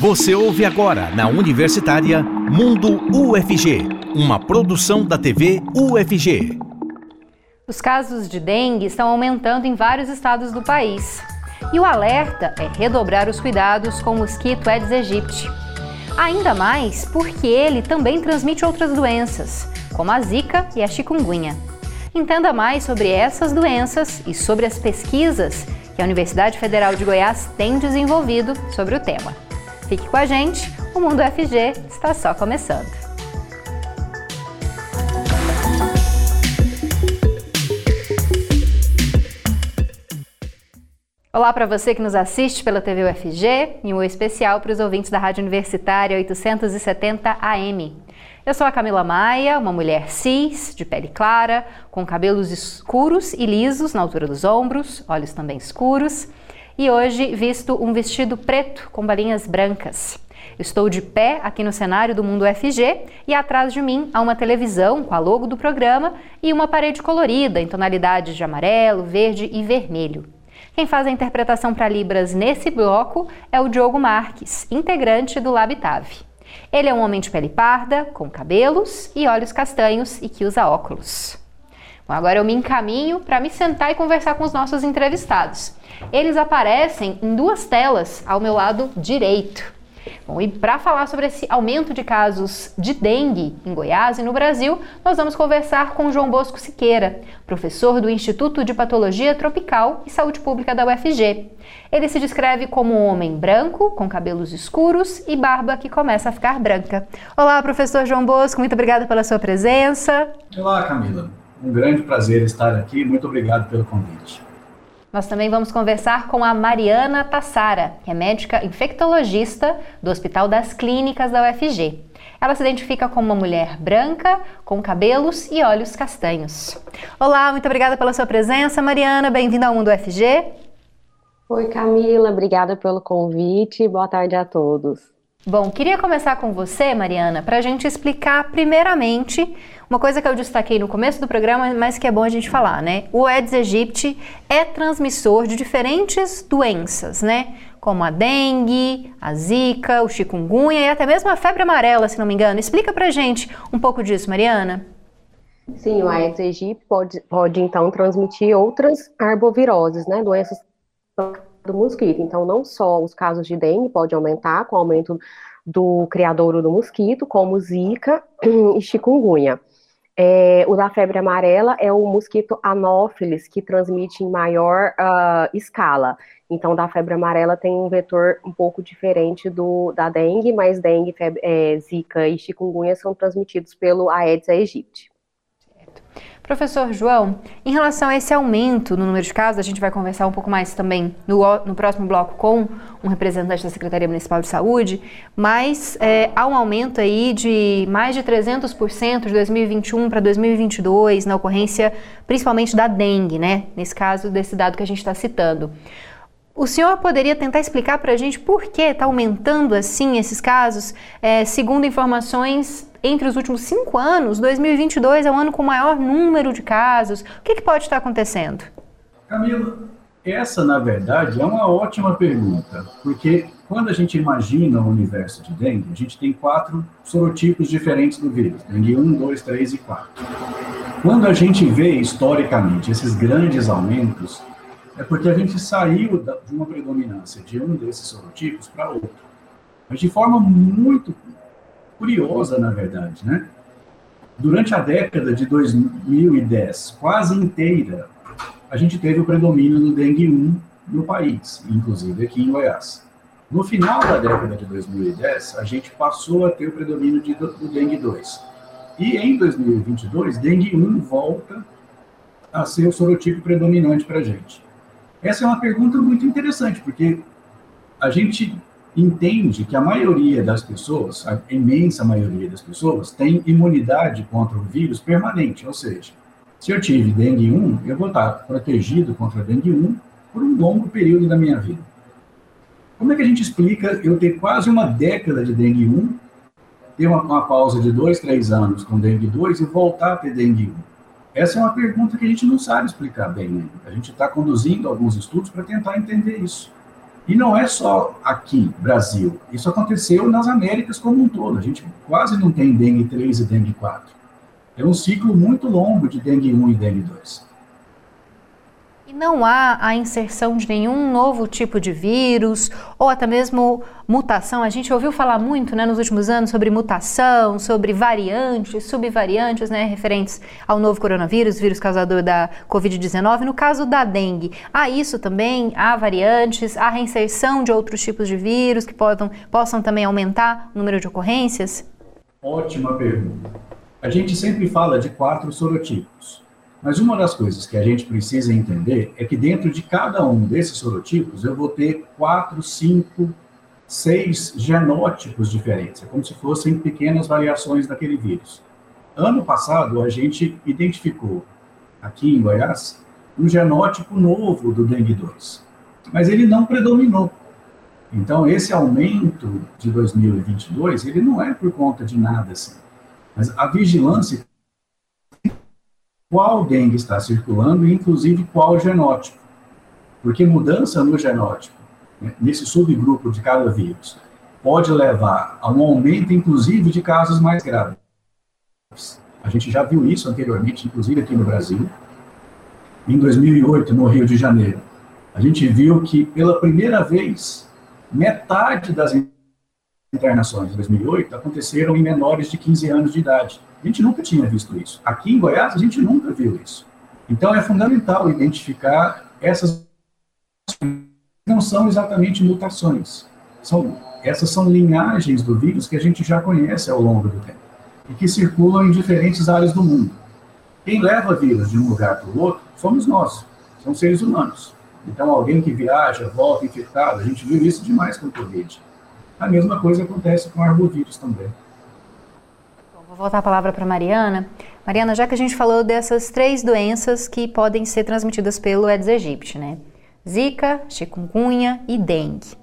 Você ouve agora na Universitária Mundo UFG, uma produção da TV UFG. Os casos de dengue estão aumentando em vários estados do país. E o alerta é redobrar os cuidados com o mosquito Aedes aegypti. Ainda mais porque ele também transmite outras doenças, como a zika e a chikungunya. Entenda mais sobre essas doenças e sobre as pesquisas que a Universidade Federal de Goiás tem desenvolvido sobre o tema. Fique com a gente, o Mundo FG está só começando. Olá para você que nos assiste pela TV UFG e um especial para os ouvintes da Rádio Universitária 870 AM. Eu sou a Camila Maia, uma mulher cis, de pele clara, com cabelos escuros e lisos na altura dos ombros, olhos também escuros, e hoje visto um vestido preto com balinhas brancas. Estou de pé aqui no cenário do Mundo FG e atrás de mim há uma televisão com a logo do programa e uma parede colorida em tonalidades de amarelo, verde e vermelho. Quem faz a interpretação para Libras nesse bloco é o Diogo Marques, integrante do Labitave. Ele é um homem de pele parda, com cabelos e olhos castanhos e que usa óculos. Bom, agora eu me encaminho para me sentar e conversar com os nossos entrevistados. Eles aparecem em duas telas ao meu lado direito. Bom, e para falar sobre esse aumento de casos de dengue em Goiás e no Brasil, nós vamos conversar com João Bosco Siqueira, professor do Instituto de Patologia Tropical e Saúde Pública da UFG. Ele se descreve como um homem branco, com cabelos escuros e barba que começa a ficar branca. Olá, professor João Bosco, muito obrigada pela sua presença. Olá, Camila. Um grande prazer estar aqui. Muito obrigado pelo convite. Nós também vamos conversar com a Mariana Tassara, que é médica infectologista do Hospital das Clínicas da UFG. Ela se identifica como uma mulher branca, com cabelos e olhos castanhos. Olá, muito obrigada pela sua presença, Mariana. Bem-vinda ao Mundo UFG. Oi, Camila. Obrigada pelo convite. Boa tarde a todos. Bom, queria começar com você, Mariana, para a gente explicar primeiramente uma coisa que eu destaquei no começo do programa, mas que é bom a gente falar, né? O Aedes aegypti é transmissor de diferentes doenças, né? Como a dengue, a zika, o chikungunya e até mesmo a febre amarela, se não me engano. Explica pra gente um pouco disso, Mariana. Sim, o Aedes aegypti pode, pode então transmitir outras arboviroses, né? Doenças do mosquito. Então, não só os casos de dengue pode aumentar com o aumento do criadouro do mosquito, como zika e chikungunya. É, o da febre amarela é o mosquito anófilis, que transmite em maior uh, escala. Então, da febre amarela tem um vetor um pouco diferente do da dengue, mas dengue, febre, é, zika e chikungunya são transmitidos pelo Aedes aegypti. Professor João, em relação a esse aumento no número de casos, a gente vai conversar um pouco mais também no, no próximo bloco com um representante da Secretaria Municipal de Saúde, mas é, há um aumento aí de mais de 300% de 2021 para 2022 na ocorrência principalmente da dengue, né? Nesse caso, desse dado que a gente está citando. O senhor poderia tentar explicar para a gente por que está aumentando assim esses casos? É, segundo informações, entre os últimos cinco anos, 2022 é o ano com maior número de casos. O que, que pode estar acontecendo? Camila, essa na verdade é uma ótima pergunta, porque quando a gente imagina o universo de dengue, a gente tem quatro sorotipos diferentes do vírus: dengue 1, 2, 3 e 4. Quando a gente vê historicamente esses grandes aumentos, é porque a gente saiu de uma predominância de um desses sorotipos para outro. Mas de forma muito curiosa, na verdade, né? Durante a década de 2010, quase inteira, a gente teve o predomínio do dengue 1 no país, inclusive aqui em Goiás. No final da década de 2010, a gente passou a ter o predomínio de, do dengue 2. E em 2022, dengue 1 volta a ser o sorotipo predominante para a gente. Essa é uma pergunta muito interessante, porque a gente entende que a maioria das pessoas, a imensa maioria das pessoas, tem imunidade contra o vírus permanente, ou seja, se eu tive dengue 1, eu vou estar protegido contra dengue 1 por um longo período da minha vida. Como é que a gente explica eu ter quase uma década de dengue 1, ter uma, uma pausa de dois, três anos com dengue 2 e voltar a ter dengue 1? Essa é uma pergunta que a gente não sabe explicar bem ainda. A gente está conduzindo alguns estudos para tentar entender isso. E não é só aqui, Brasil. Isso aconteceu nas Américas como um todo. A gente quase não tem dengue 3 e dengue 4. É um ciclo muito longo de dengue 1 e dengue 2. E não há a inserção de nenhum novo tipo de vírus ou até mesmo mutação. A gente ouviu falar muito né, nos últimos anos sobre mutação, sobre variantes, subvariantes né, referentes ao novo coronavírus, vírus causador da Covid-19. No caso da dengue, há isso também? Há variantes? Há reinserção de outros tipos de vírus que possam, possam também aumentar o número de ocorrências? Ótima pergunta. A gente sempre fala de quatro sorotipos. Mas uma das coisas que a gente precisa entender é que dentro de cada um desses sorotipos eu vou ter quatro, cinco, seis genótipos diferentes. É como se fossem pequenas variações daquele vírus. Ano passado, a gente identificou, aqui em Goiás, um genótipo novo do dengue 2. Mas ele não predominou. Então, esse aumento de 2022, ele não é por conta de nada assim. Mas a vigilância qual dengue está circulando e, inclusive, qual genótipo. Porque mudança no genótipo, né, nesse subgrupo de cada vírus, pode levar a um aumento, inclusive, de casos mais graves. A gente já viu isso anteriormente, inclusive aqui no Brasil. Em 2008, no Rio de Janeiro, a gente viu que, pela primeira vez, metade das internações em 2008 aconteceram em menores de 15 anos de idade. A gente nunca tinha visto isso. Aqui em Goiás, a gente nunca viu isso. Então, é fundamental identificar essas não são exatamente mutações. São, essas são linhagens do vírus que a gente já conhece ao longo do tempo e que circulam em diferentes áreas do mundo. Quem leva vírus de um lugar para o outro somos nós, são seres humanos. Então, alguém que viaja, volta infectado, a gente viu isso demais com o Covid. A mesma coisa acontece com arbovírus também voltar a palavra para Mariana. Mariana, já que a gente falou dessas três doenças que podem ser transmitidas pelo Aedes aegypti, né? Zika, chikungunya e dengue.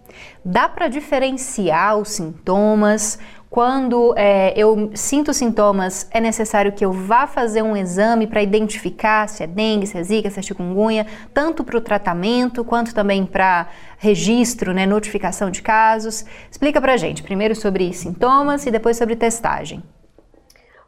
Dá para diferenciar os sintomas? Quando é, eu sinto sintomas, é necessário que eu vá fazer um exame para identificar se é dengue, se é zika, se é chikungunya, tanto para o tratamento quanto também para registro, né, notificação de casos. Explica para gente, primeiro sobre sintomas e depois sobre testagem.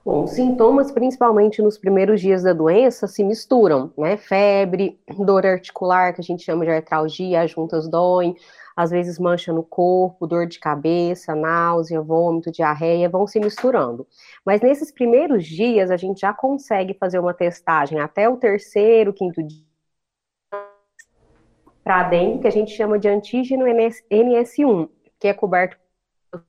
Bom, sintomas, principalmente nos primeiros dias da doença, se misturam, né? Febre, dor articular, que a gente chama de artralgia, as juntas doem, às vezes mancha no corpo, dor de cabeça, náusea, vômito, diarreia, vão se misturando. Mas nesses primeiros dias, a gente já consegue fazer uma testagem até o terceiro, quinto dia para dengue, que a gente chama de antígeno NS1, que é coberto por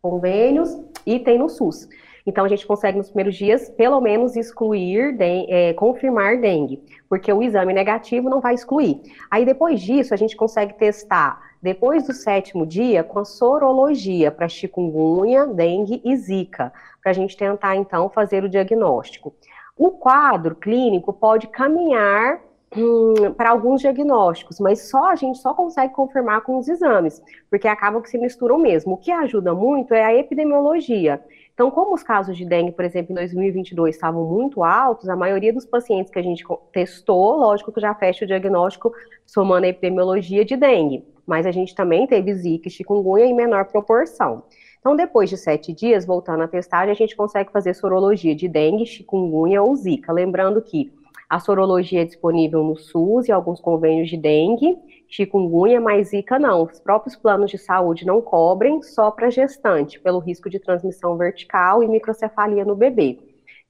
convênios e tem no SUS. Então, a gente consegue nos primeiros dias, pelo menos, excluir, de, é, confirmar dengue, porque o exame negativo não vai excluir. Aí, depois disso, a gente consegue testar, depois do sétimo dia, com a sorologia para chikungunya, dengue e zika, para a gente tentar, então, fazer o diagnóstico. O quadro clínico pode caminhar hum, para alguns diagnósticos, mas só a gente só consegue confirmar com os exames, porque acabam que se misturam mesmo. O que ajuda muito é a epidemiologia. Então, como os casos de dengue, por exemplo, em 2022 estavam muito altos, a maioria dos pacientes que a gente testou, lógico que já fecha o diagnóstico somando a epidemiologia de dengue, mas a gente também teve zika e chikungunya em menor proporção. Então, depois de sete dias, voltando à testagem, a gente consegue fazer sorologia de dengue, chikungunya ou zika. Lembrando que a sorologia é disponível no SUS e alguns convênios de dengue, chikungunya, mas zika não. Os próprios planos de saúde não cobrem só para gestante, pelo risco de transmissão vertical e microcefalia no bebê.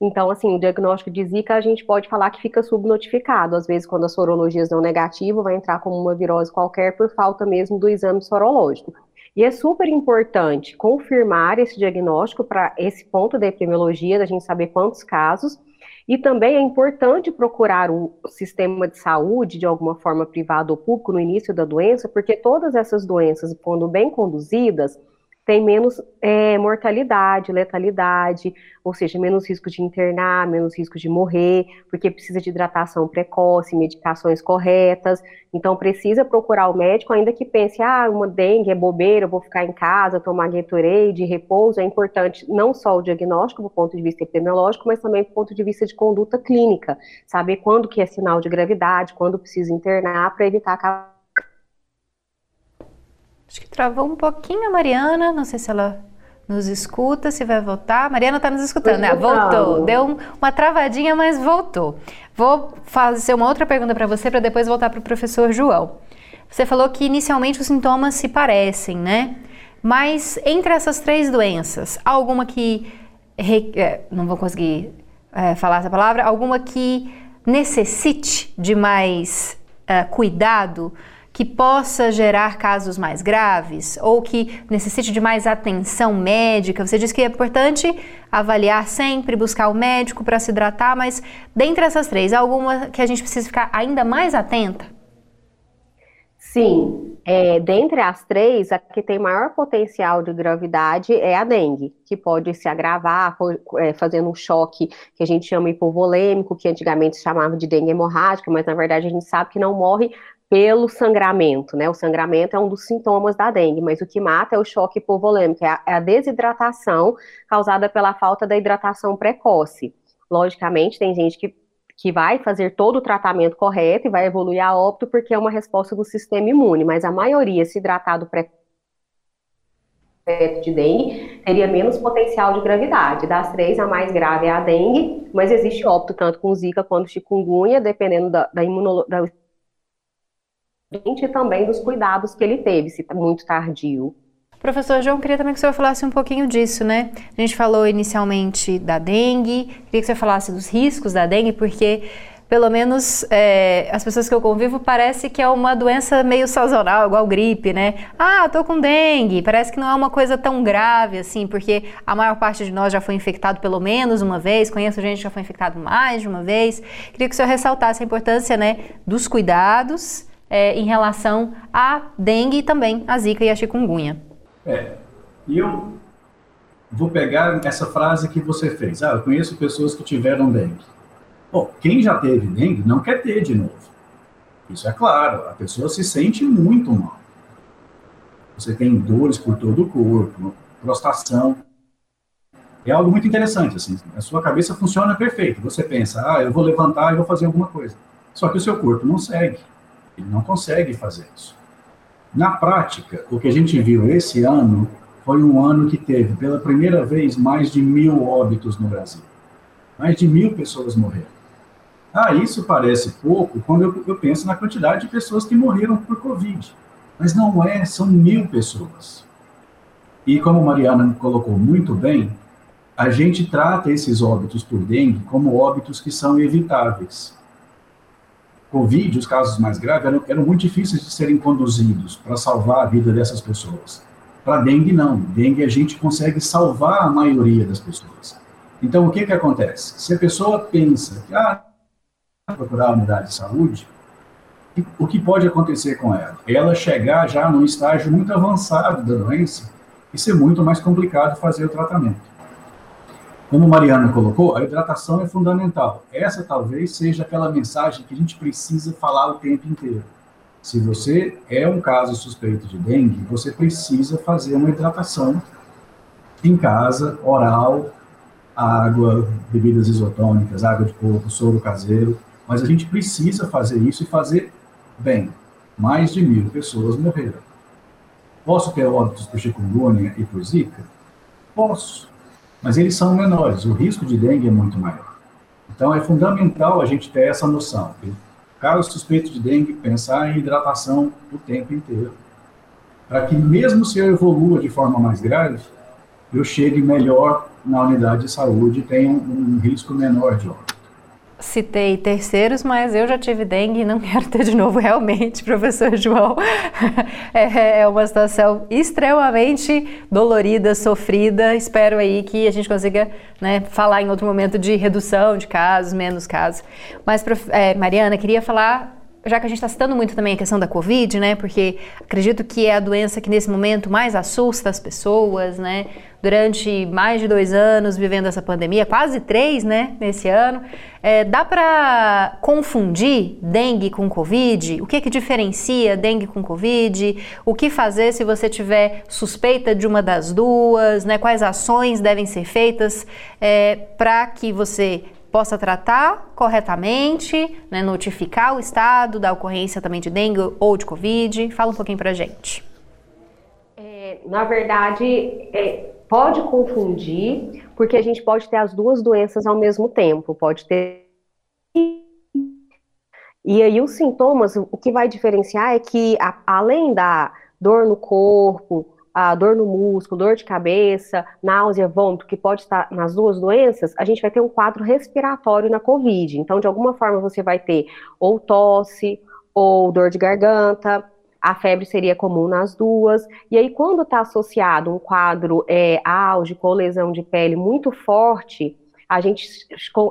Então, assim, o diagnóstico de zika a gente pode falar que fica subnotificado. Às vezes, quando as sorologias dão negativo, vai entrar como uma virose qualquer por falta mesmo do exame sorológico. E é super importante confirmar esse diagnóstico para esse ponto da epidemiologia, da gente saber quantos casos, e também é importante procurar o sistema de saúde, de alguma forma privado ou público, no início da doença, porque todas essas doenças, quando bem conduzidas, tem menos é, mortalidade, letalidade, ou seja, menos risco de internar, menos risco de morrer, porque precisa de hidratação precoce, medicações corretas. Então, precisa procurar o médico, ainda que pense, ah, uma dengue é bobeira, vou ficar em casa, tomar Gatorade, repouso. É importante não só o diagnóstico, do ponto de vista epidemiológico, mas também do ponto de vista de conduta clínica. Saber quando que é sinal de gravidade, quando precisa internar, para evitar Acho que travou um pouquinho a Mariana, não sei se ela nos escuta, se vai voltar. Mariana está nos escutando, né? Voltou. Deu um, uma travadinha, mas voltou. Vou fazer uma outra pergunta para você para depois voltar para o professor João. Você falou que inicialmente os sintomas se parecem, né? Mas entre essas três doenças, há alguma que. É, não vou conseguir é, falar essa palavra, alguma que necessite de mais é, cuidado? Que possa gerar casos mais graves ou que necessite de mais atenção médica? Você disse que é importante avaliar sempre, buscar o médico para se hidratar, mas dentre essas três, alguma que a gente precisa ficar ainda mais atenta? Sim, é, dentre as três, a que tem maior potencial de gravidade é a dengue, que pode se agravar é, fazendo um choque que a gente chama hipovolêmico, que antigamente se chamava de dengue hemorrágica, mas na verdade a gente sabe que não morre pelo sangramento, né? O sangramento é um dos sintomas da dengue, mas o que mata é o choque hipovolêmico, é a, é a desidratação causada pela falta da hidratação precoce. Logicamente, tem gente que, que vai fazer todo o tratamento correto e vai evoluir a óbito porque é uma resposta do sistema imune, mas a maioria, se hidratado precoce, de dengue teria menos potencial de gravidade. Das três, a mais grave é a dengue, mas existe óbito tanto com zika quanto chikungunya, dependendo da, da, da e também dos cuidados que ele teve, se tá muito tardio. Professor João, queria também que o senhor falasse um pouquinho disso, né? A gente falou inicialmente da dengue, queria que senhor falasse dos riscos da dengue, porque pelo menos é, as pessoas que eu convivo parece que é uma doença meio sazonal, igual gripe, né? Ah, tô com dengue. Parece que não é uma coisa tão grave assim, porque a maior parte de nós já foi infectado pelo menos uma vez. Conheço gente que já foi infectado mais de uma vez. Queria que o senhor ressaltasse a importância, né, dos cuidados é, em relação à dengue e também à zika e à chikungunya. É, e eu vou pegar essa frase que você fez. Ah, eu conheço pessoas que tiveram dengue. Bom, quem já teve dengue não quer ter de novo. Isso é claro, a pessoa se sente muito mal. Você tem dores por todo o corpo, prostração. É algo muito interessante, assim. A sua cabeça funciona perfeito. Você pensa, ah, eu vou levantar e vou fazer alguma coisa. Só que o seu corpo não segue. Ele não consegue fazer isso. Na prática, o que a gente viu esse ano foi um ano que teve, pela primeira vez, mais de mil óbitos no Brasil. Mais de mil pessoas morreram. Ah, isso parece pouco quando eu, eu penso na quantidade de pessoas que morreram por Covid. Mas não é, são mil pessoas. E como Mariana colocou muito bem, a gente trata esses óbitos por dengue como óbitos que são evitáveis. Covid, os casos mais graves, eram, eram muito difíceis de serem conduzidos para salvar a vida dessas pessoas. Para dengue, não. Dengue, a gente consegue salvar a maioria das pessoas. Então, o que, que acontece? Se a pessoa pensa que, ah, procurar a unidade de saúde, o que pode acontecer com ela? Ela chegar já num estágio muito avançado da doença e ser muito mais complicado fazer o tratamento. Como Mariana colocou, a hidratação é fundamental. Essa talvez seja aquela mensagem que a gente precisa falar o tempo inteiro. Se você é um caso suspeito de dengue, você precisa fazer uma hidratação em casa, oral, água, bebidas isotônicas, água de coco, soro caseiro. Mas a gente precisa fazer isso e fazer bem. Mais de mil pessoas morreram. Posso ter óbitos por chikungunya e por zika? Posso mas eles são menores, o risco de dengue é muito maior. Então é fundamental a gente ter essa noção. Caso suspeito de dengue, pensar em hidratação o tempo inteiro. Para que mesmo se eu evolua de forma mais grave, eu chegue melhor na unidade de saúde e tenha um, um risco menor de óbito citei terceiros, mas eu já tive dengue e não quero ter de novo realmente, professor João. É, é uma situação extremamente dolorida, sofrida. Espero aí que a gente consiga né, falar em outro momento de redução de casos, menos casos. Mas, é, Mariana, queria falar já que a gente está citando muito também a questão da Covid, né? Porque acredito que é a doença que nesse momento mais assusta as pessoas, né? Durante mais de dois anos vivendo essa pandemia, quase três, né? Nesse ano, é, dá para confundir dengue com Covid? O que que diferencia dengue com Covid? O que fazer se você tiver suspeita de uma das duas? Né? Quais ações devem ser feitas é, para que você possa tratar corretamente, né, notificar o estado da ocorrência também de dengue ou de covid. Fala um pouquinho para gente. É, na verdade, é, pode confundir, porque a gente pode ter as duas doenças ao mesmo tempo. Pode ter. E aí, os sintomas, o que vai diferenciar é que, a, além da dor no corpo, a dor no músculo, dor de cabeça, náusea, vômito, que pode estar nas duas doenças, a gente vai ter um quadro respiratório na COVID. Então, de alguma forma, você vai ter ou tosse, ou dor de garganta, a febre seria comum nas duas. E aí, quando está associado um quadro é, álgico ou lesão de pele muito forte, a gente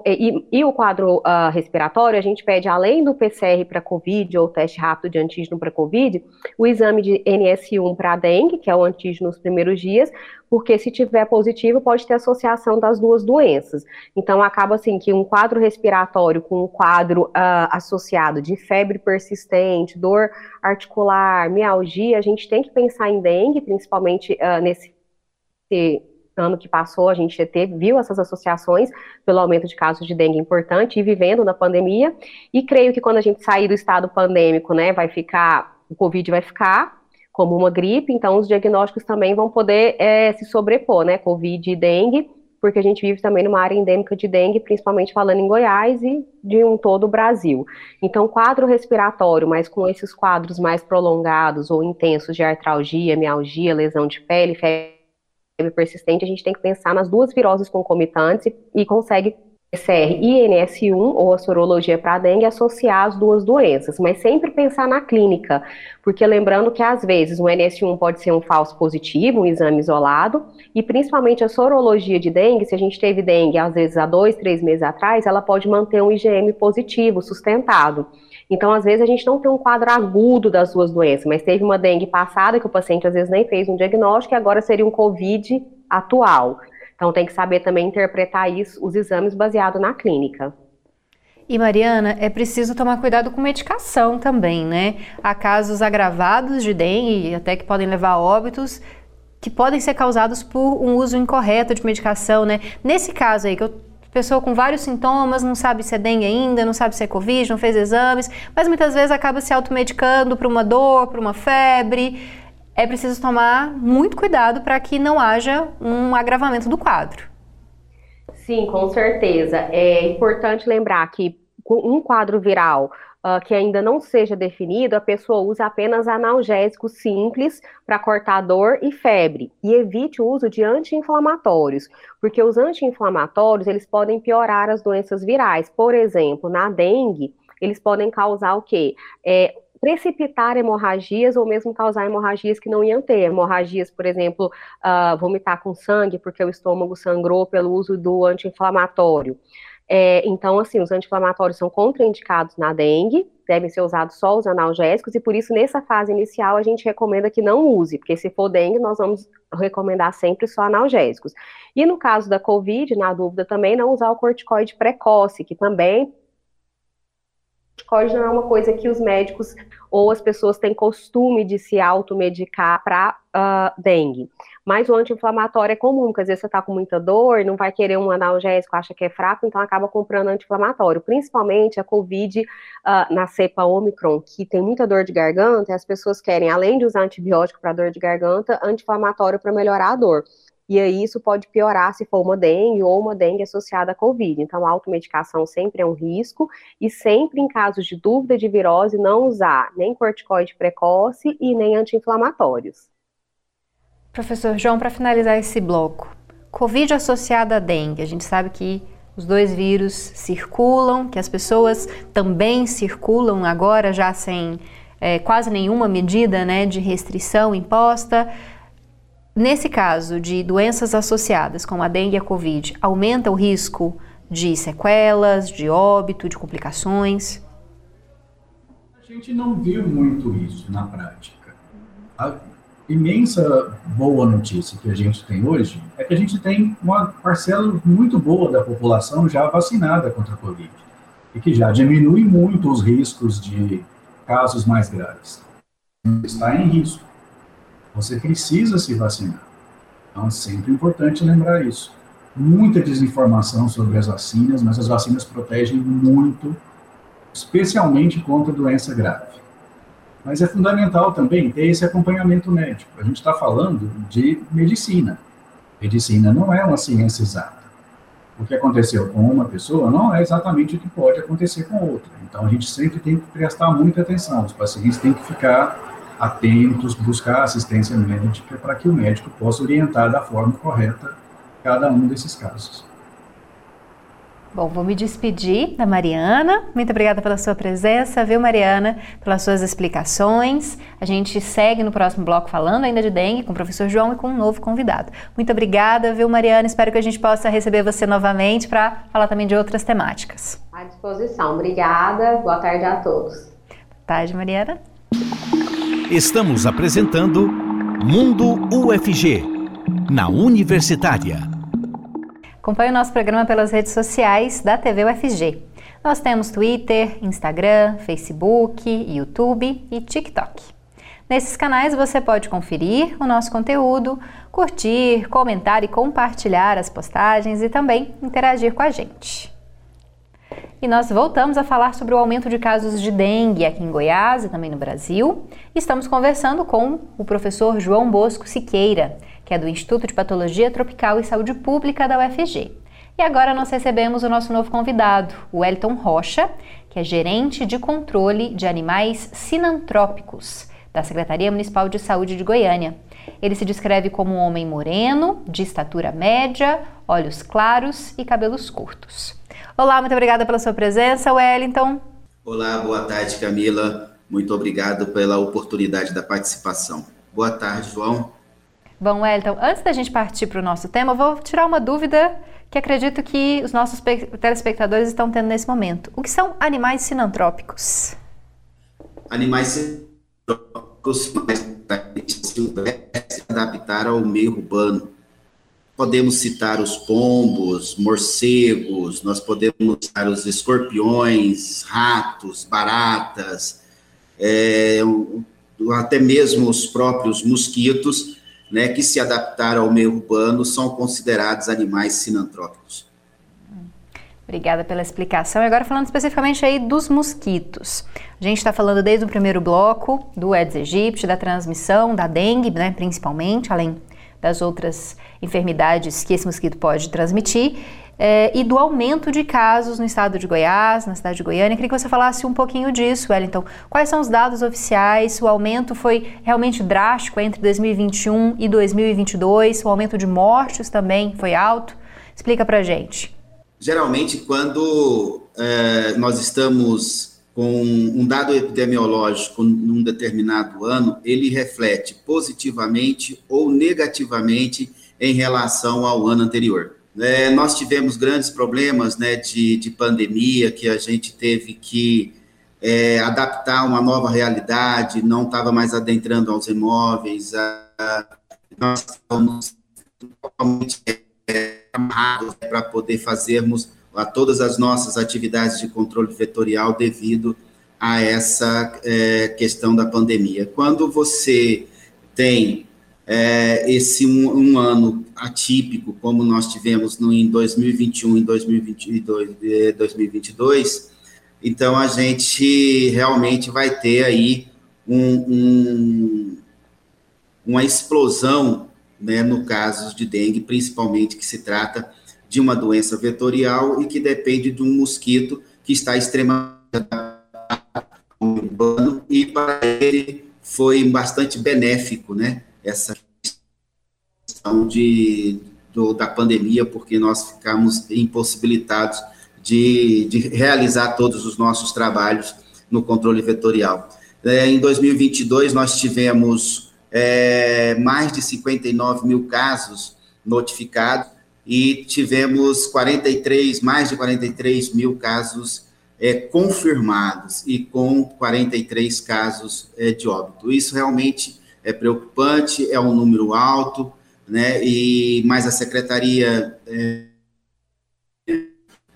e, e o quadro uh, respiratório, a gente pede além do PCR para COVID ou teste rápido de antígeno para COVID, o exame de NS1 para dengue, que é o antígeno nos primeiros dias, porque se tiver positivo pode ter associação das duas doenças. Então acaba assim que um quadro respiratório com um quadro uh, associado de febre persistente, dor articular, mialgia, a gente tem que pensar em dengue, principalmente uh, nesse ano que passou, a gente teve, viu essas associações pelo aumento de casos de dengue importante e vivendo na pandemia. E creio que quando a gente sair do estado pandêmico, né, vai ficar, o Covid vai ficar como uma gripe, então os diagnósticos também vão poder é, se sobrepor, né, Covid e dengue, porque a gente vive também numa área endêmica de dengue, principalmente falando em Goiás e de um todo o Brasil. Então, quadro respiratório, mas com esses quadros mais prolongados ou intensos de artralgia, mialgia, lesão de pele, febre persistente, a gente tem que pensar nas duas viroses concomitantes e, e consegue PCR e NS1, ou a sorologia para dengue, associar as duas doenças, mas sempre pensar na clínica, porque lembrando que às vezes o NS1 pode ser um falso positivo, um exame isolado, e principalmente a sorologia de dengue, se a gente teve dengue às vezes há dois, três meses atrás, ela pode manter um IgM positivo, sustentado. Então, às vezes, a gente não tem um quadro agudo das duas doenças, mas teve uma dengue passada que o paciente às vezes nem fez um diagnóstico e agora seria um COVID atual. Então, tem que saber também interpretar isso, os exames baseados na clínica. E Mariana, é preciso tomar cuidado com medicação também, né? Há casos agravados de dengue, até que podem levar a óbitos, que podem ser causados por um uso incorreto de medicação, né? Nesse caso aí que eu pessoa com vários sintomas, não sabe se é dengue ainda, não sabe se é Covid, não fez exames, mas muitas vezes acaba se automedicando para uma dor, para uma febre. É preciso tomar muito cuidado para que não haja um agravamento do quadro. Sim, com certeza. É importante lembrar que um quadro viral uh, que ainda não seja definido, a pessoa usa apenas analgésicos simples para cortar dor e febre e evite o uso de anti-inflamatórios, porque os anti-inflamatórios eles podem piorar as doenças virais. Por exemplo, na dengue, eles podem causar o quê? É, precipitar hemorragias ou mesmo causar hemorragias que não iam ter. Hemorragias, por exemplo, uh, vomitar com sangue porque o estômago sangrou pelo uso do anti-inflamatório. É, então, assim, os anti-inflamatórios são contraindicados na dengue, devem ser usados só os analgésicos, e por isso, nessa fase inicial, a gente recomenda que não use, porque se for dengue, nós vamos recomendar sempre só analgésicos. E no caso da Covid, na dúvida também, não usar o corticoide precoce, que também corticoide não é uma coisa que os médicos ou as pessoas têm costume de se automedicar para uh, ah, dengue. Mas o anti-inflamatório é comum, porque às vezes você está com muita dor, não vai querer um analgésico, acha que é fraco, então acaba comprando anti-inflamatório. Principalmente a Covid uh, na cepa Omicron, que tem muita dor de garganta, e as pessoas querem, além de usar antibiótico para dor de garganta, anti-inflamatório para melhorar a dor. E aí isso pode piorar se for uma dengue ou uma dengue associada à Covid. Então, a automedicação sempre é um risco e sempre em casos de dúvida de virose não usar nem corticoide precoce e nem anti-inflamatórios. Professor João, para finalizar esse bloco, Covid associada à dengue, a gente sabe que os dois vírus circulam, que as pessoas também circulam agora já sem é, quase nenhuma medida né, de restrição imposta. Nesse caso de doenças associadas, como a dengue e a Covid, aumenta o risco de sequelas, de óbito, de complicações? A gente não viu muito isso na prática. A imensa boa notícia que a gente tem hoje é que a gente tem uma parcela muito boa da população já vacinada contra a Covid e que já diminui muito os riscos de casos mais graves. Está em risco você precisa se vacinar. Então, é sempre importante lembrar isso. Muita desinformação sobre as vacinas, mas as vacinas protegem muito, especialmente contra doença grave. Mas é fundamental também ter esse acompanhamento médico. A gente está falando de medicina. Medicina não é uma ciência exata. O que aconteceu com uma pessoa não é exatamente o que pode acontecer com outra. Então a gente sempre tem que prestar muita atenção. Os pacientes têm que ficar atentos, buscar assistência médica para que o médico possa orientar da forma correta cada um desses casos. Bom, vou me despedir da Mariana. Muito obrigada pela sua presença, viu, Mariana, pelas suas explicações. A gente segue no próximo bloco falando ainda de dengue com o professor João e com um novo convidado. Muito obrigada, viu, Mariana? Espero que a gente possa receber você novamente para falar também de outras temáticas. À disposição. Obrigada. Boa tarde a todos. Boa tarde, Mariana. Estamos apresentando Mundo UFG, na Universitária. Acompanhe o nosso programa pelas redes sociais da TV UFG. Nós temos Twitter, Instagram, Facebook, YouTube e TikTok. Nesses canais você pode conferir o nosso conteúdo, curtir, comentar e compartilhar as postagens e também interagir com a gente. E nós voltamos a falar sobre o aumento de casos de dengue aqui em Goiás e também no Brasil. Estamos conversando com o professor João Bosco Siqueira que é do Instituto de Patologia Tropical e Saúde Pública da UFG. E agora nós recebemos o nosso novo convidado, o Elton Rocha, que é gerente de controle de animais sinantrópicos da Secretaria Municipal de Saúde de Goiânia. Ele se descreve como um homem moreno, de estatura média, olhos claros e cabelos curtos. Olá, muito obrigada pela sua presença, Wellington. Olá, boa tarde, Camila. Muito obrigado pela oportunidade da participação. Boa tarde, João. Bom, Wellington, antes da gente partir para o nosso tema, eu vou tirar uma dúvida que acredito que os nossos telespectadores estão tendo nesse momento. O que são animais sinantrópicos? Animais sinantrópicos se adaptar ao meio urbano. Podemos citar os pombos, morcegos, nós podemos citar os escorpiões, ratos, baratas, é, até mesmo os próprios mosquitos né, que se adaptaram ao meio urbano são considerados animais sinantrópicos. Obrigada pela explicação. E agora falando especificamente aí dos mosquitos. A gente está falando desde o primeiro bloco do Aedes aegypti, da transmissão, da dengue, né, principalmente, além das outras enfermidades que esse mosquito pode transmitir é, e do aumento de casos no estado de Goiás, na cidade de Goiânia. Queria que você falasse um pouquinho disso, Wellington. Quais são os dados oficiais? O aumento foi realmente drástico entre 2021 e 2022? O aumento de mortes também foi alto? Explica pra gente. Geralmente, quando é, nós estamos com um dado epidemiológico num determinado ano, ele reflete positivamente ou negativamente em relação ao ano anterior. É, nós tivemos grandes problemas né, de, de pandemia, que a gente teve que é, adaptar uma nova realidade, não estava mais adentrando aos imóveis, a, nós estamos totalmente é, amarrados é, para poder fazermos a todas as nossas atividades de controle vetorial devido a essa é, questão da pandemia. Quando você tem é, esse um, um, ano atípico, como nós tivemos no, em 2021 e 2022, 2022, então a gente realmente vai ter aí um, um, uma explosão né, no caso de dengue, principalmente que se trata de uma doença vetorial e que depende de um mosquito que está extremamente urbano e para ele foi bastante benéfico, né? essa questão de, do, da pandemia, porque nós ficamos impossibilitados de, de realizar todos os nossos trabalhos no controle vetorial. É, em 2022, nós tivemos é, mais de 59 mil casos notificados e tivemos 43, mais de 43 mil casos é, confirmados e com 43 casos é, de óbito. Isso realmente é preocupante, é um número alto, né? E mas a secretaria é,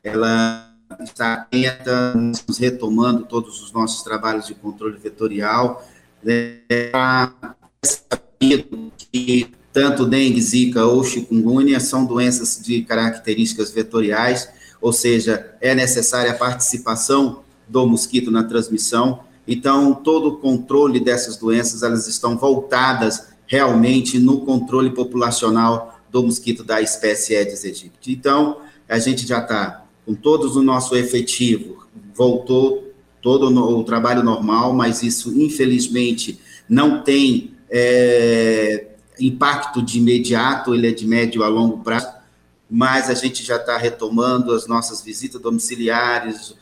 ela está atenta, retomando todos os nossos trabalhos de controle vetorial, né? que tanto dengue, zika ou chikungunya são doenças de características vetoriais, ou seja, é necessária a participação do mosquito na transmissão Então, todo o controle dessas doenças, elas estão voltadas realmente no controle populacional do mosquito da espécie Aedes aegypti. Então, a gente já está com todos o nosso efetivo, voltou todo o trabalho normal, mas isso, infelizmente, não tem é, impacto de imediato, ele é de médio a longo prazo, mas a gente já está retomando as nossas visitas domiciliares,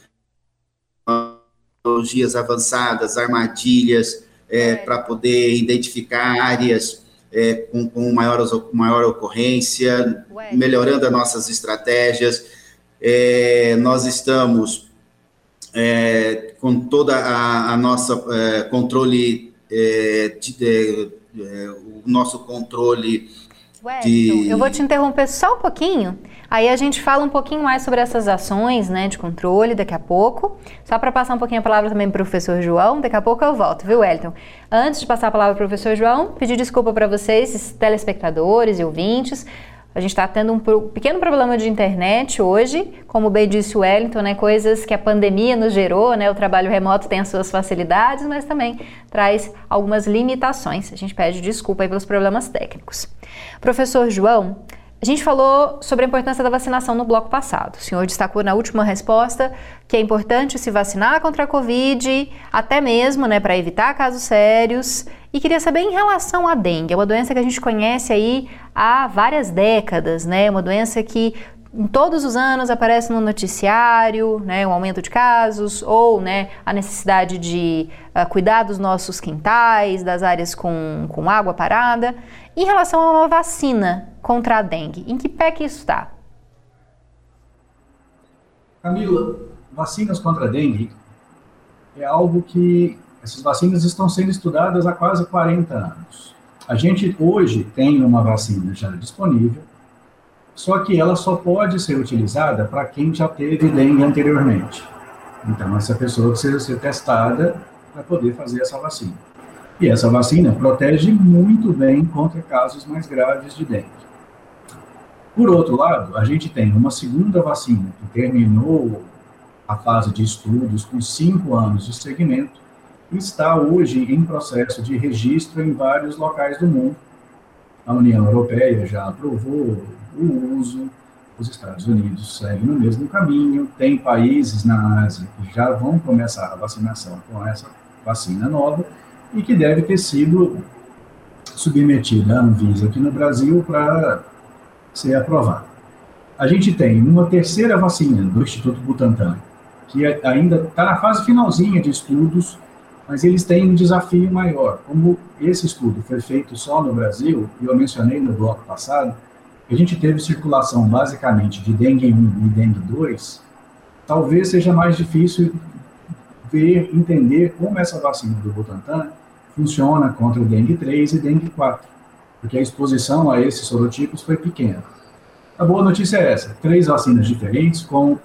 tecnologias avançadas, armadilhas, é, é. para poder identificar áreas é, com, com maior, maior ocorrência, Ué. melhorando as nossas estratégias. É, nós estamos é, com toda a, a nossa controle, de, o nosso controle Weston, de... eu vou te interromper só um pouquinho, aí a gente fala um pouquinho mais sobre essas ações né, de controle daqui a pouco. Só para passar um pouquinho a palavra também para o professor João, daqui a pouco eu volto, viu, Wellington? Antes de passar a palavra para o professor João, pedir desculpa para vocês, telespectadores e ouvintes, a gente está tendo um pequeno problema de internet hoje, como bem disse o Wellington, né, coisas que a pandemia nos gerou, né, o trabalho remoto tem as suas facilidades, mas também traz algumas limitações. A gente pede desculpa pelos problemas técnicos. Professor João, a gente falou sobre a importância da vacinação no bloco passado. O senhor destacou na última resposta que é importante se vacinar contra a Covid, até mesmo né, para evitar casos sérios. E queria saber em relação à dengue, é uma doença que a gente conhece aí há várias décadas, né? Uma doença que em todos os anos aparece no noticiário, né, um aumento de casos ou né, a necessidade de uh, cuidar dos nossos quintais, das áreas com, com água parada. Em relação a uma vacina contra a dengue, em que pé que isso está? Camila, vacinas contra a dengue é algo que essas vacinas estão sendo estudadas há quase 40 anos. A gente hoje tem uma vacina já disponível, só que ela só pode ser utilizada para quem já teve dengue anteriormente. Então, essa pessoa precisa ser testada para poder fazer essa vacina. E essa vacina protege muito bem contra casos mais graves de dengue. Por outro lado, a gente tem uma segunda vacina que terminou a fase de estudos com cinco anos de segmento e está hoje em processo de registro em vários locais do mundo. A União Europeia já aprovou o uso, os Estados Unidos seguem no mesmo caminho, tem países na Ásia que já vão começar a vacinação com essa vacina nova e que deve ter sido submetida à Anvisa aqui no Brasil para ser aprovada. A gente tem uma terceira vacina do Instituto Butantan, que ainda está na fase finalzinha de estudos, mas eles têm um desafio maior. Como esse estudo foi feito só no Brasil, e eu mencionei no bloco passado, a gente teve circulação basicamente de dengue 1 e dengue 2, talvez seja mais difícil ver, entender como essa vacina do Butantan funciona contra o dengue 3 e dengue 4, porque a exposição a esses sorotipos foi pequena. A boa notícia é essa: três vacinas diferentes, com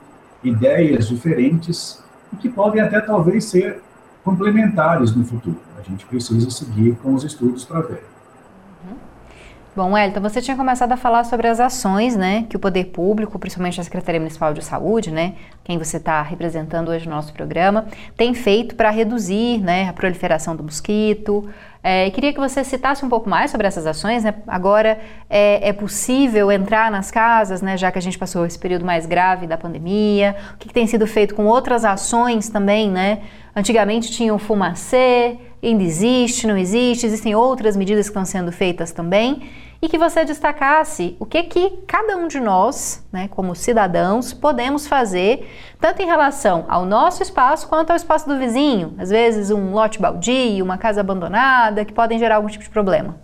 ideias diferentes, e que podem até talvez ser complementares no futuro. A gente precisa seguir com os estudos para ver. Bom, Elton, você tinha começado a falar sobre as ações, né, que o poder público, principalmente a Secretaria Municipal de Saúde, né, quem você está representando hoje no nosso programa, tem feito para reduzir, né, a proliferação do mosquito. É, queria que você citasse um pouco mais sobre essas ações, né? Agora é, é, possível entrar nas casas, né, já que a gente passou esse período mais grave da pandemia. O que, que tem sido feito com outras ações também, né? Antigamente tinha o fumacê, ainda existe, não existe, existem outras medidas que estão sendo feitas também e que você destacasse o que que cada um de nós, né, como cidadãos, podemos fazer, tanto em relação ao nosso espaço quanto ao espaço do vizinho, às vezes um lote baldio, uma casa abandonada, que podem gerar algum tipo de problema.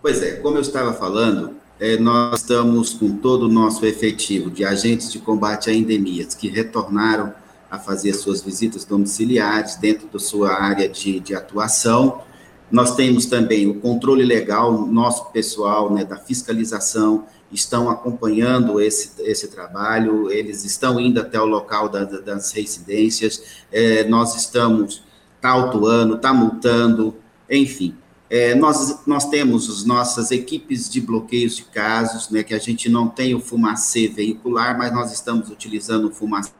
Pois é, como eu estava falando, é, nós estamos com todo o nosso efetivo de agentes de combate a endemias que retornaram a fazer suas visitas domiciliares dentro da sua área de, de atuação nós temos também o controle legal, nosso pessoal né, da fiscalização estão acompanhando esse, esse trabalho, eles estão indo até o local da, das residências, é, nós estamos tá autuando, tá multando, enfim. É, nós, nós temos as nossas equipes de bloqueios de casos, né, que a gente não tem o fumacê veicular, mas nós estamos utilizando o fumacê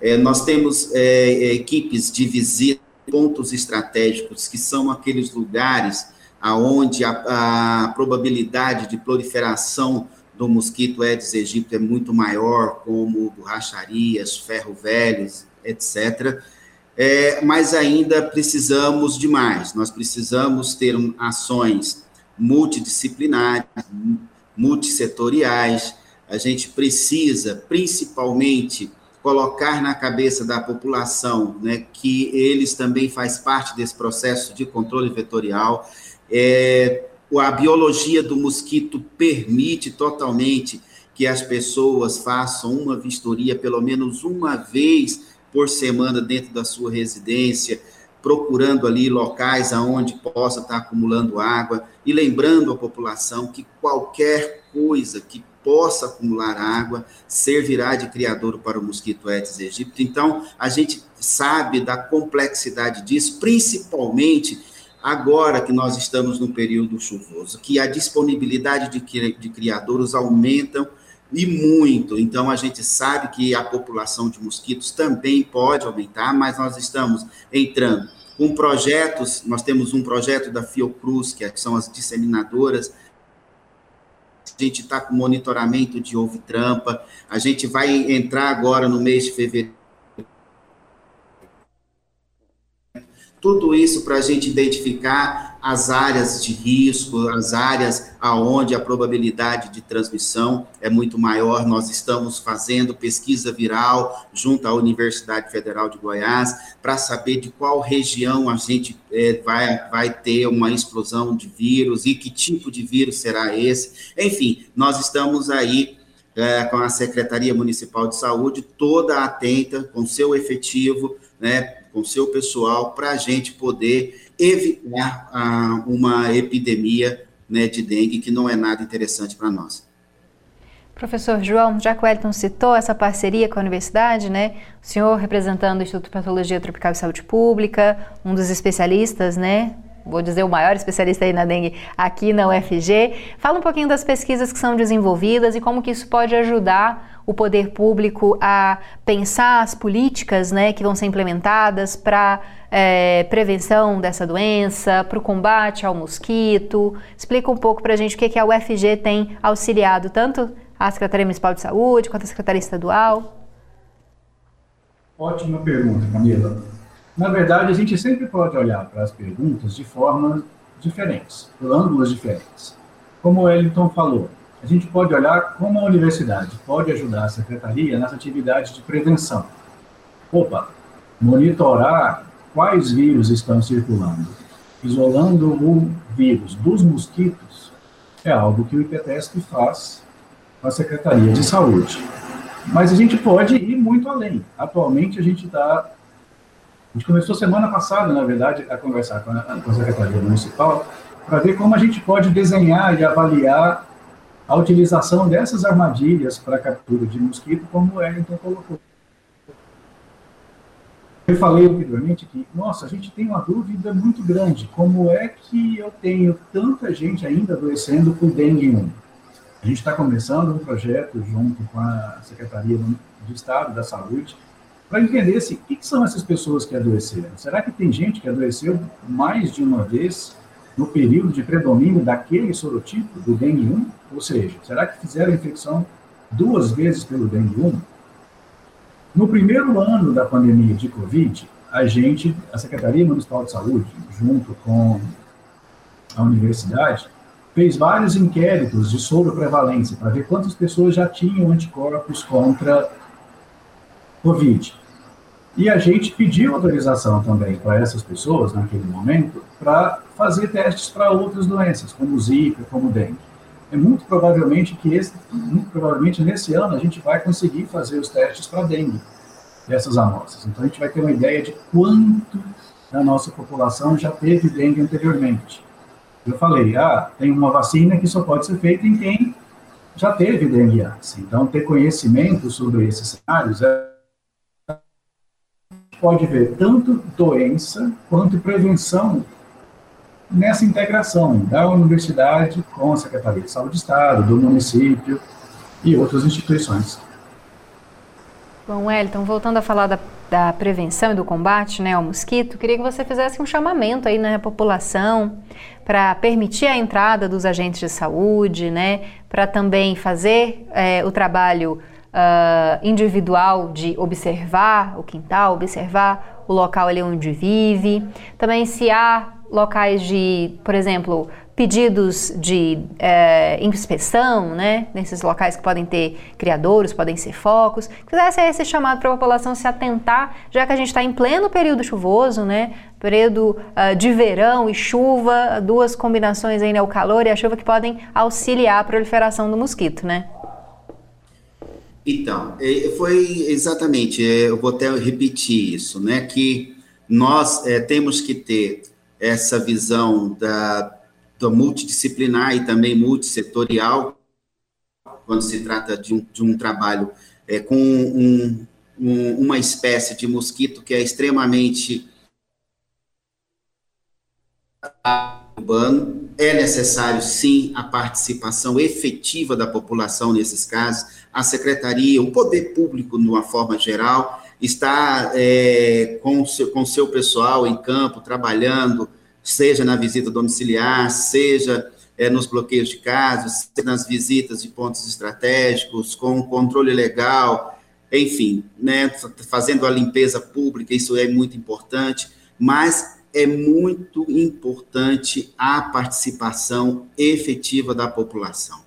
É, nós temos é, equipes de visita, pontos estratégicos, que são aqueles lugares aonde a, a probabilidade de proliferação do mosquito Aedes aegypti é muito maior, como borracharias, ferro velhos, etc. É, mas ainda precisamos de mais. Nós precisamos ter ações multidisciplinares, multissetoriais. A gente precisa, principalmente, colocar na cabeça da população né, que eles também faz parte desse processo de controle vetorial. É, a biologia do mosquito permite totalmente que as pessoas façam uma vistoria pelo menos uma vez por semana dentro da sua residência, procurando ali locais aonde possa estar acumulando água e lembrando a população que qualquer coisa que possa acumular água servirá de criador para o mosquito Aedes aegypti. Então, a gente sabe da complexidade disso, principalmente agora que nós estamos no período chuvoso, que a disponibilidade de, criadouros aumentam e muito. Então, a gente sabe que a população de mosquitos também pode aumentar, mas nós estamos entrando com projetos. Nós temos um projeto da Fiocruz, que são as disseminadoras. Gente está com monitoramento de ovo trampa. A gente vai entrar agora no mês de fevereiro Tudo isso para a gente identificar as áreas de risco, as áreas aonde a probabilidade de transmissão é muito maior. Nós estamos fazendo pesquisa viral junto à Universidade Federal de Goiás para saber de qual região a gente é, vai, vai ter uma explosão de vírus e que tipo de vírus será esse. Enfim, nós estamos aí é, com a Secretaria Municipal de Saúde toda atenta, com seu efetivo, né, com o seu pessoal, para a gente poder evitar ah, uma epidemia né, de dengue, que não é nada interessante para nós. Professor João, já que o Elton citou essa parceria com a universidade, né? O senhor representando o Instituto de Patologia Tropical e Saúde Pública, um dos especialistas, né? Vou dizer o maior especialista aí na dengue aqui na UFG. Fala um pouquinho das pesquisas que são desenvolvidas e como que isso pode ajudar o poder público a pensar as políticas né, que vão ser implementadas para é, prevenção dessa doença, para o combate ao mosquito. Explica um pouco para a gente o que, que a UFG tem auxiliado tanto a Secretaria Municipal de Saúde quanto a Secretaria Estadual. Ótima pergunta, Camila. Na verdade, a gente sempre pode olhar para as perguntas de formas diferentes, por ângulos diferentes. Como o Wellington falou, a gente pode olhar como a universidade pode ajudar a secretaria nessa atividade de prevenção. Opa, monitorar quais vírus estão circulando, isolando o vírus dos mosquitos, é algo que o IPTESP faz com a Secretaria de Saúde. Mas a gente pode ir muito além. Atualmente, a gente está. A gente começou semana passada, na verdade, a conversar com a, com a Secretaria Municipal para ver como a gente pode desenhar e avaliar a utilização dessas armadilhas para captura de mosquito, como o Wellington colocou. Eu falei anteriormente que, nossa, a gente tem uma dúvida muito grande, como é que eu tenho tanta gente ainda adoecendo por dengue 1? A gente está começando um projeto junto com a Secretaria de Estado da Saúde para entender se, o que, que são essas pessoas que adoeceram. Será que tem gente que adoeceu mais de uma vez no período de predomínio daquele sorotipo, do dengue 1? Ou seja, será que fizeram infecção duas vezes pelo dengue 1? No primeiro ano da pandemia de Covid, a gente, a Secretaria Municipal de Saúde, junto com a universidade, fez vários inquéritos de sobreprevalência para ver quantas pessoas já tinham anticorpos contra Covid. E a gente pediu autorização também para essas pessoas, naquele momento, para fazer testes para outras doenças, como Zika, como dengue. É muito provavelmente que esse, muito provavelmente nesse ano a gente vai conseguir fazer os testes para dengue dessas amostras. Então a gente vai ter uma ideia de quanto da nossa população já teve dengue anteriormente. Eu falei, ah, tem uma vacina que só pode ser feita em quem já teve dengue antes. Então ter conhecimento sobre esses cenários é pode ver tanto doença quanto prevenção nessa integração da universidade com a Secretaria de Saúde do Estado, do município e outras instituições. Bom, Wellington, voltando a falar da, da, prevenção e do combate né, ao mosquito, queria que você fizesse um chamamento aí na população para permitir a entrada dos agentes de saúde, né, para também fazer é, o trabalho uh, individual de observar o quintal, observar o local ali onde vive. Também se há locais de, por exemplo, pedidos de é, inspeção, né, nesses locais que podem ter criadores, podem ser focos. Fizesse esse chamado para a população se atentar, já que a gente está em pleno período chuvoso, né, período uh, de verão e chuva, duas combinações aí, né, o calor e a chuva que podem auxiliar a proliferação do mosquito, né? Então, é, foi exatamente, é, eu vou até repetir isso, né, que nós é, temos que ter essa visão da, do multidisciplinar e também multissetorial, quando se trata de um, de um trabalho é, com um, um, uma espécie de mosquito que é extremamente urbano. É necessário, sim, a participação efetiva da população nesses casos. A secretaria, o poder público, de uma forma geral, está é, com seu, com seu pessoal em campo, trabalhando, seja na visita domiciliar, seja é, nos bloqueios de casos, nas visitas de pontos estratégicos, com controle legal, enfim, né, fazendo a limpeza pública, isso é muito importante, mas é muito importante a participação efetiva da população.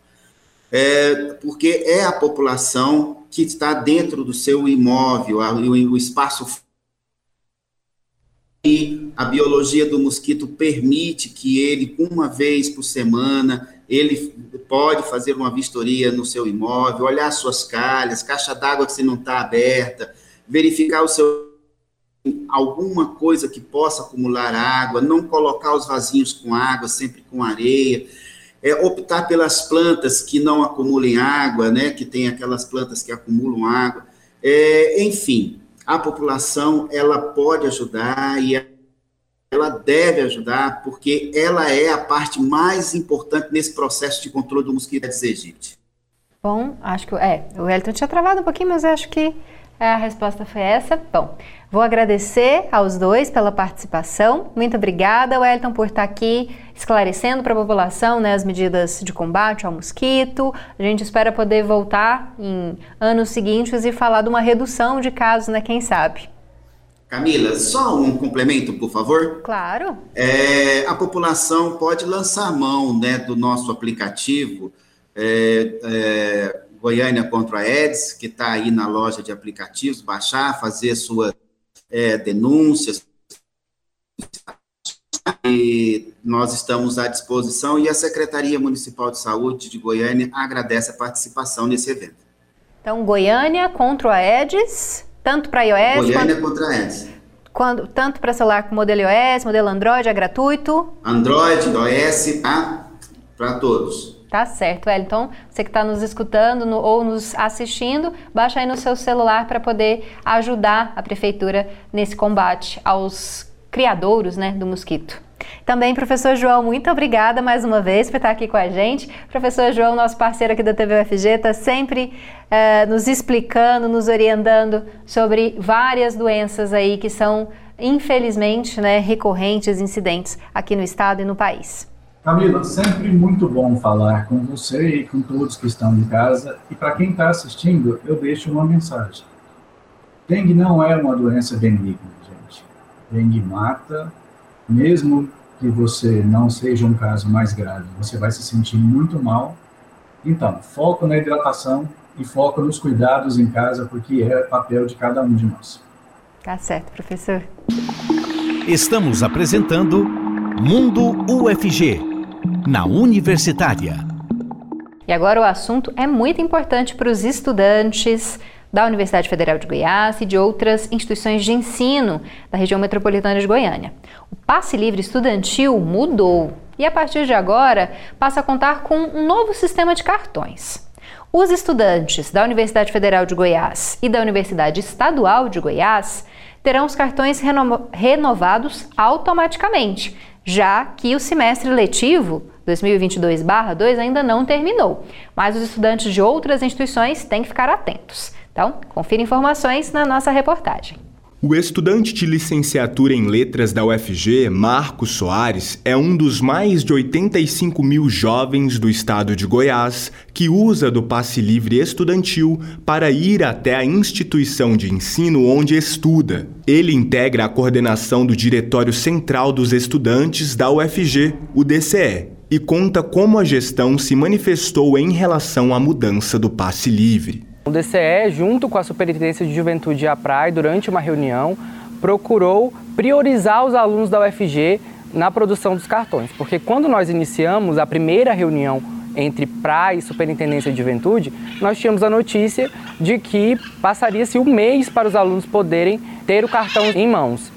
É, porque é a população que está dentro do seu imóvel, o, espaço e a biologia do mosquito permite que ele, uma vez por semana, ele pode fazer uma vistoria no seu imóvel, olhar suas calhas, caixa d'água que se não está aberta, verificar o seu alguma coisa que possa acumular água, não colocar os vasinhos com água, sempre com areia, é, optar pelas plantas que não acumulem água, né, que tem aquelas plantas que acumulam água, é, enfim, a população ela pode ajudar e ela deve ajudar, porque ela é a parte mais importante nesse processo de controle do mosquito Aedes aegypti. Bom, acho que é, o Elton tinha travado um pouquinho, mas acho que a resposta foi essa. Bom, vou agradecer aos dois pela participação. Muito obrigada, Wellington, por estar aqui esclarecendo para a população né, as medidas de combate ao mosquito. A gente espera poder voltar em anos seguintes e falar de uma redução de casos, né? Quem sabe. Camila, só um complemento, por favor. Claro. É, a população pode lançar mão né, do nosso aplicativo. É, é, Goiânia contra a Aedes, que está aí na loja de aplicativos, baixar, fazer suas é, denúncias. E nós estamos à disposição e a Secretaria Municipal de Saúde de Goiânia agradece a participação nesse evento. Então, Goiânia contra a Aedes, tanto para iOS Goiânia quanto... contra a Aedes. Quando, tanto para celular com modelo iOS, modelo Android, é gratuito? Android, iOS, tá? Para todos. Tá certo, Então, Você que está nos escutando no, ou nos assistindo, baixa aí no seu celular para poder ajudar a prefeitura nesse combate aos criadouros né, do mosquito. Também, professor João, muito obrigada mais uma vez por estar aqui com a gente. Professor João, nosso parceiro aqui da TV UFG, está sempre uh, nos explicando, nos orientando sobre várias doenças aí que são, infelizmente, né, recorrentes, incidentes aqui no estado e no país. Camila, sempre muito bom falar com você e com todos que estão em casa. E para quem está assistindo, eu deixo uma mensagem. Dengue não é uma doença benigna, gente. Dengue mata, mesmo que você não seja um caso mais grave, você vai se sentir muito mal. Então, foco na hidratação e foco nos cuidados em casa, porque é papel de cada um de nós. Tá certo, professor. Estamos apresentando Mundo UFG na Universitária. E agora o assunto é muito importante para os estudantes da Universidade Federal de Goiás e de outras instituições de ensino da região metropolitana de Goiânia. O passe livre estudantil mudou e a partir de agora passa a contar com um novo sistema de cartões. Os estudantes da Universidade Federal de Goiás e da Universidade Estadual de Goiás terão os cartões reno renovados automaticamente, já que o semestre letivo 2022/2 ainda não terminou, mas os estudantes de outras instituições têm que ficar atentos. Então, confira informações na nossa reportagem. O estudante de licenciatura em letras da UFG, Marcos Soares, é um dos mais de 85 mil jovens do estado de Goiás que usa do passe livre estudantil para ir até a instituição de ensino onde estuda. Ele integra a coordenação do Diretório Central dos Estudantes da UFG, o DCE, e conta como a gestão se manifestou em relação à mudança do passe livre. O DCE, junto com a Superintendência de Juventude e a PRAE, durante uma reunião, procurou priorizar os alunos da UFG na produção dos cartões, porque quando nós iniciamos a primeira reunião entre PRAE e Superintendência de Juventude, nós tínhamos a notícia de que passaria-se um mês para os alunos poderem ter o cartão em mãos.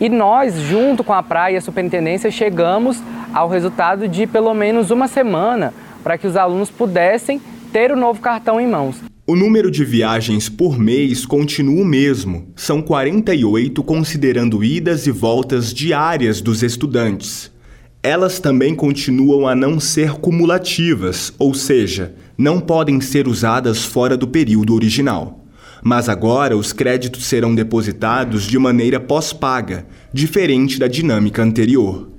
E nós, junto com a PRAE e a Superintendência, chegamos ao resultado de pelo menos uma semana para que os alunos pudessem ter o novo cartão em mãos. O número de viagens por mês continua o mesmo, são 48, considerando idas e voltas diárias dos estudantes. Elas também continuam a não ser cumulativas, ou seja, não podem ser usadas fora do período original. Mas agora os créditos serão depositados de maneira pós-paga, diferente da dinâmica anterior.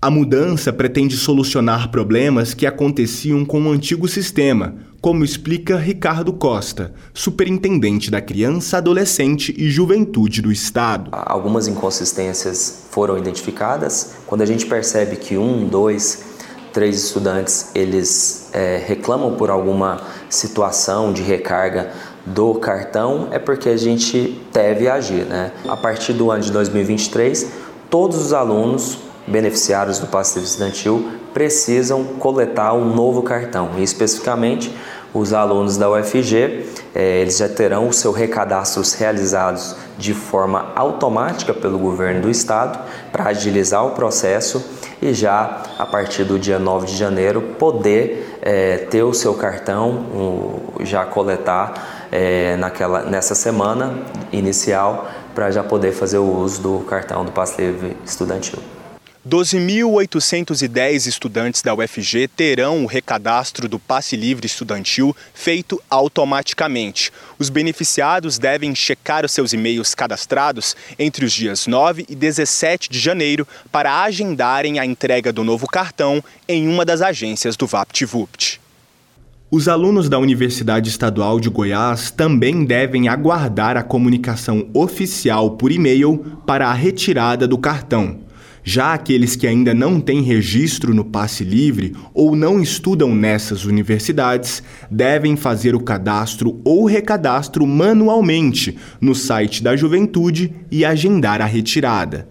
A mudança pretende solucionar problemas que aconteciam com o antigo sistema, como explica Ricardo Costa, superintendente da Criança, Adolescente e Juventude do Estado. Algumas inconsistências foram identificadas. Quando a gente percebe que um, dois, três estudantes eles é, reclamam por alguma situação de recarga do cartão, é porque a gente deve agir. Né? A partir do ano de 2023, todos os alunos beneficiários do passe estudantil precisam coletar um novo cartão e especificamente os alunos da UFG eh, eles já terão os seus recadastros realizados de forma automática pelo governo do estado para agilizar o processo e já a partir do dia 9 de janeiro poder eh, ter o seu cartão um, já coletar eh, naquela, nessa semana inicial para já poder fazer o uso do cartão do passe estudantil. 12.810 estudantes da UFG terão o recadastro do passe livre estudantil feito automaticamente. Os beneficiados devem checar os seus e-mails cadastrados entre os dias 9 e 17 de janeiro para agendarem a entrega do novo cartão em uma das agências do VaptVupt. Os alunos da Universidade Estadual de Goiás também devem aguardar a comunicação oficial por e-mail para a retirada do cartão. Já aqueles que ainda não têm registro no passe livre ou não estudam nessas universidades devem fazer o cadastro ou recadastro manualmente no site da Juventude e agendar a retirada.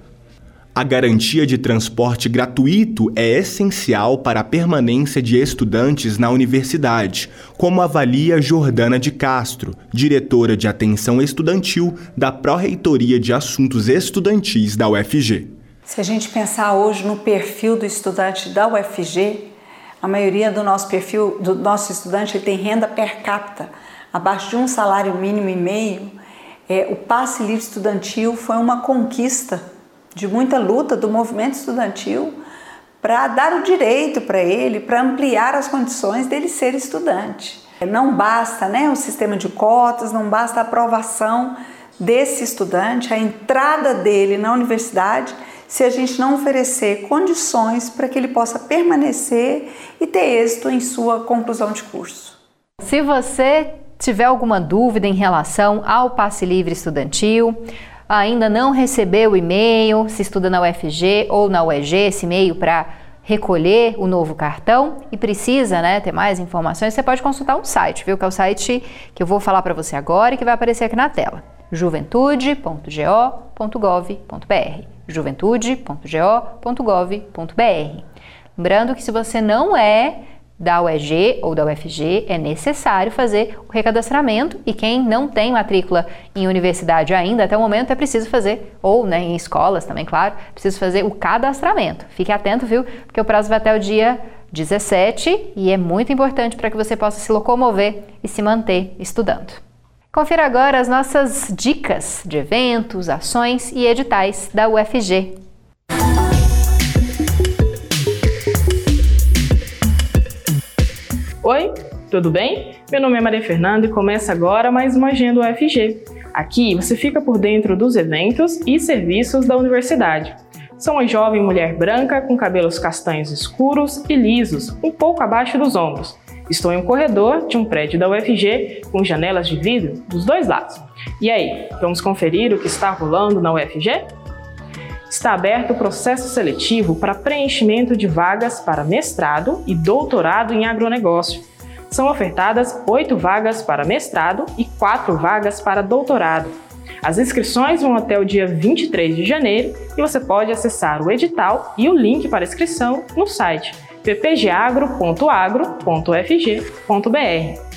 A garantia de transporte gratuito é essencial para a permanência de estudantes na universidade, como avalia Jordana de Castro, diretora de atenção estudantil da Pró-Reitoria de Assuntos Estudantis da UFG. Se a gente pensar hoje no perfil do estudante da UFG, a maioria do nosso perfil, do nosso estudante, ele tem renda per capita abaixo de um salário mínimo e meio. É, o passe livre estudantil foi uma conquista de muita luta do movimento estudantil para dar o direito para ele, para ampliar as condições dele ser estudante. Não basta né, o sistema de cotas, não basta a aprovação desse estudante, a entrada dele na universidade se a gente não oferecer condições para que ele possa permanecer e ter êxito em sua conclusão de curso. Se você tiver alguma dúvida em relação ao passe livre estudantil, ainda não recebeu o e-mail, se estuda na UFG ou na UEG, esse e-mail para recolher o novo cartão e precisa né, ter mais informações, você pode consultar um site, viu? Que é o site que eu vou falar para você agora e que vai aparecer aqui na tela: juventude.go.gov.br juventude.go.gov.br. Lembrando que se você não é da UEG ou da UFG, é necessário fazer o recadastramento e quem não tem matrícula em universidade ainda, até o momento, é preciso fazer, ou né, em escolas também, claro, precisa fazer o cadastramento. Fique atento, viu? Porque o prazo vai até o dia 17 e é muito importante para que você possa se locomover e se manter estudando. Confira agora as nossas dicas de eventos, ações e editais da UFG. Oi, tudo bem? Meu nome é Maria Fernanda e começa agora mais uma Agenda UFG. Aqui você fica por dentro dos eventos e serviços da universidade. Sou uma jovem mulher branca com cabelos castanhos escuros e lisos, um pouco abaixo dos ombros. Estou em um corredor de um prédio da UFG com janelas de vidro dos dois lados. E aí, vamos conferir o que está rolando na UFG? Está aberto o processo seletivo para preenchimento de vagas para mestrado e doutorado em agronegócio. São ofertadas oito vagas para mestrado e quatro vagas para doutorado. As inscrições vão até o dia 23 de janeiro e você pode acessar o edital e o link para inscrição no site ppgagro.agro.fg.br.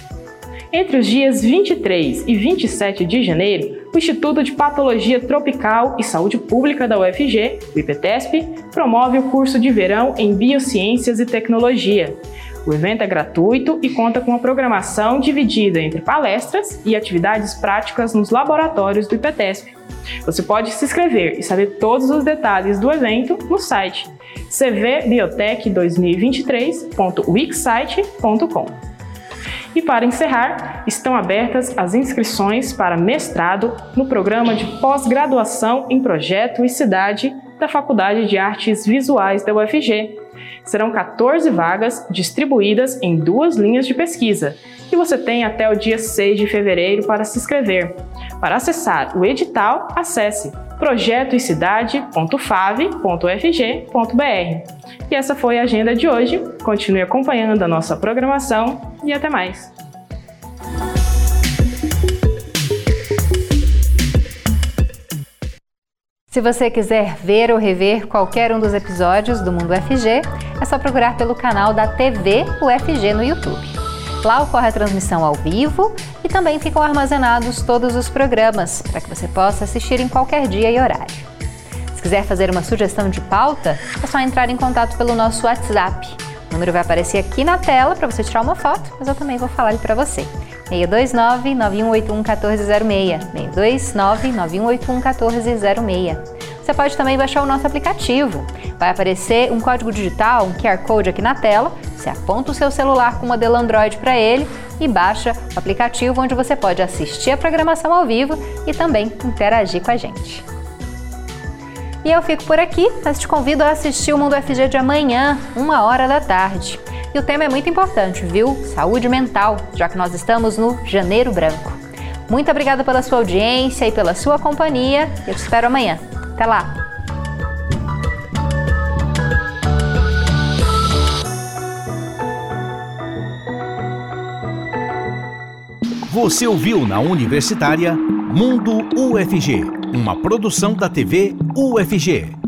Entre os dias 23 e 27 de janeiro, o Instituto de Patologia Tropical e Saúde Pública da UFG, o IPTESP, promove o curso de verão em Biociências e Tecnologia. O evento é gratuito e conta com uma programação dividida entre palestras e atividades práticas nos laboratórios do IPTESP. Você pode se inscrever e saber todos os detalhes do evento no site cvbiotech2023.wixsite.com. E para encerrar, estão abertas as inscrições para mestrado no programa de pós-graduação em projeto e cidade da Faculdade de Artes Visuais da UFG, Serão 14 vagas distribuídas em duas linhas de pesquisa e você tem até o dia 6 de fevereiro para se inscrever. Para acessar o edital, acesse projetoecidade.fave.fg.br. E essa foi a agenda de hoje. Continue acompanhando a nossa programação e até mais. Se você quiser ver ou rever qualquer um dos episódios do Mundo UFG, é só procurar pelo canal da TV UFG no YouTube. Lá ocorre a transmissão ao vivo e também ficam armazenados todos os programas para que você possa assistir em qualquer dia e horário. Se quiser fazer uma sugestão de pauta, é só entrar em contato pelo nosso WhatsApp. O número vai aparecer aqui na tela para você tirar uma foto, mas eu também vou falar ele para você. 629 9181 1406. 629 9181 1406. Você pode também baixar o nosso aplicativo. Vai aparecer um código digital, um QR Code aqui na tela. Você aponta o seu celular com o modelo Android para ele e baixa o aplicativo onde você pode assistir a programação ao vivo e também interagir com a gente. E eu fico por aqui, mas te convido a assistir o Mundo FG de amanhã, uma hora da tarde. E o tema é muito importante, viu? Saúde mental, já que nós estamos no Janeiro Branco. Muito obrigada pela sua audiência e pela sua companhia. Eu te espero amanhã. Até lá! Você ouviu na Universitária Mundo UFG, uma produção da TV UFG.